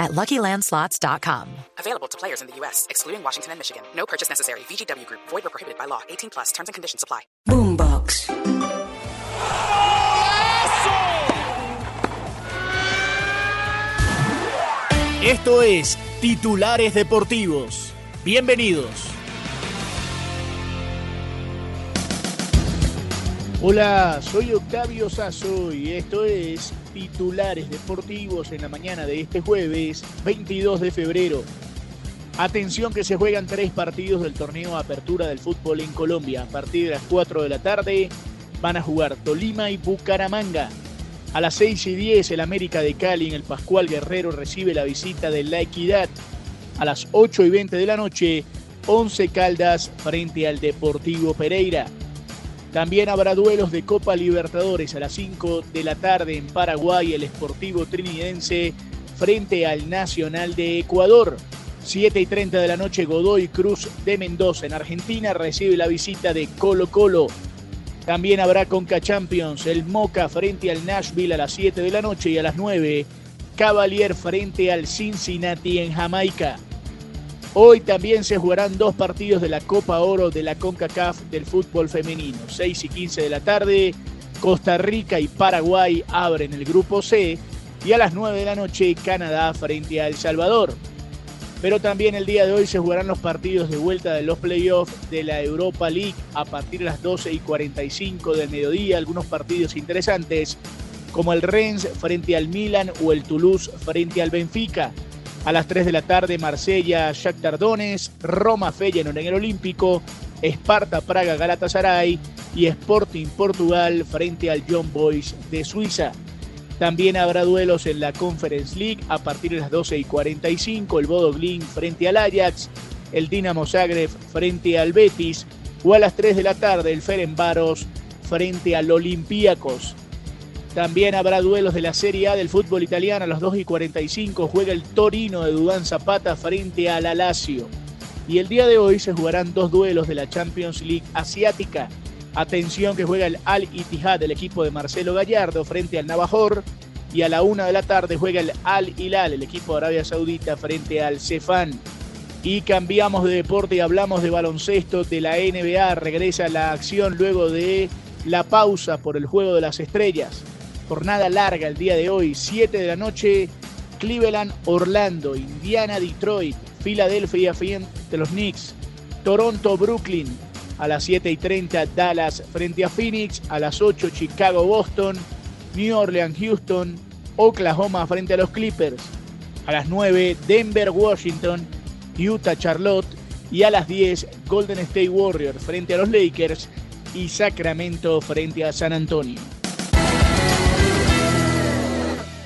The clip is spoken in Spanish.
at LuckyLandSlots.com. Available to players in the U.S., excluding Washington and Michigan. No purchase necessary. VGW Group. Void or prohibited by law. 18 plus. Terms and conditions apply. Boombox. Esto es Titulares Deportivos. Bienvenidos. Hola, soy Octavio Sazo y esto es Titulares Deportivos en la mañana de este jueves 22 de febrero. Atención que se juegan tres partidos del torneo Apertura del Fútbol en Colombia. A partir de las 4 de la tarde van a jugar Tolima y Bucaramanga. A las 6 y 10 el América de Cali en el Pascual Guerrero recibe la visita de La Equidad. A las 8 y 20 de la noche, 11 Caldas frente al Deportivo Pereira. También habrá duelos de Copa Libertadores a las 5 de la tarde en Paraguay, el Esportivo Trinidense frente al Nacional de Ecuador. 7 y 30 de la noche, Godoy Cruz de Mendoza en Argentina recibe la visita de Colo Colo. También habrá Conca Champions, el Moca frente al Nashville a las 7 de la noche y a las 9, Cavalier frente al Cincinnati en Jamaica. Hoy también se jugarán dos partidos de la Copa Oro de la CONCACAF del fútbol femenino. 6 y 15 de la tarde, Costa Rica y Paraguay abren el grupo C y a las 9 de la noche Canadá frente a El Salvador. Pero también el día de hoy se jugarán los partidos de vuelta de los playoffs de la Europa League a partir de las 12 y 45 del mediodía. Algunos partidos interesantes como el Rennes frente al Milan o el Toulouse frente al Benfica. A las 3 de la tarde, Marsella, Shakhtar Donetsk, Roma, Feyenoord en el Olímpico, Esparta, Praga, Galatasaray y Sporting Portugal frente al John Boys de Suiza. También habrá duelos en la Conference League a partir de las 12 y 45, el Bodo Glin frente al Ajax, el Dinamo Zagreb frente al Betis o a las 3 de la tarde el Ferenbaros frente al Olympiacos. También habrá duelos de la Serie A del fútbol italiano a las 2 y 45. Juega el Torino de Dudán Zapata frente al Alacio. Y el día de hoy se jugarán dos duelos de la Champions League asiática. Atención que juega el Al Ittihad, el equipo de Marcelo Gallardo, frente al Navajor. Y a la una de la tarde juega el Al Hilal, el equipo de Arabia Saudita, frente al Cefán. Y cambiamos de deporte y hablamos de baloncesto de la NBA. Regresa la acción luego de la pausa por el Juego de las Estrellas. Jornada larga el día de hoy, 7 de la noche, Cleveland, Orlando, Indiana, Detroit, Filadelfia frente a los Knicks, Toronto, Brooklyn, a las 7 y 30 Dallas frente a Phoenix, a las 8 Chicago, Boston, New Orleans, Houston, Oklahoma frente a los Clippers, a las 9 Denver, Washington, Utah, Charlotte y a las 10 Golden State Warriors frente a los Lakers y Sacramento frente a San Antonio.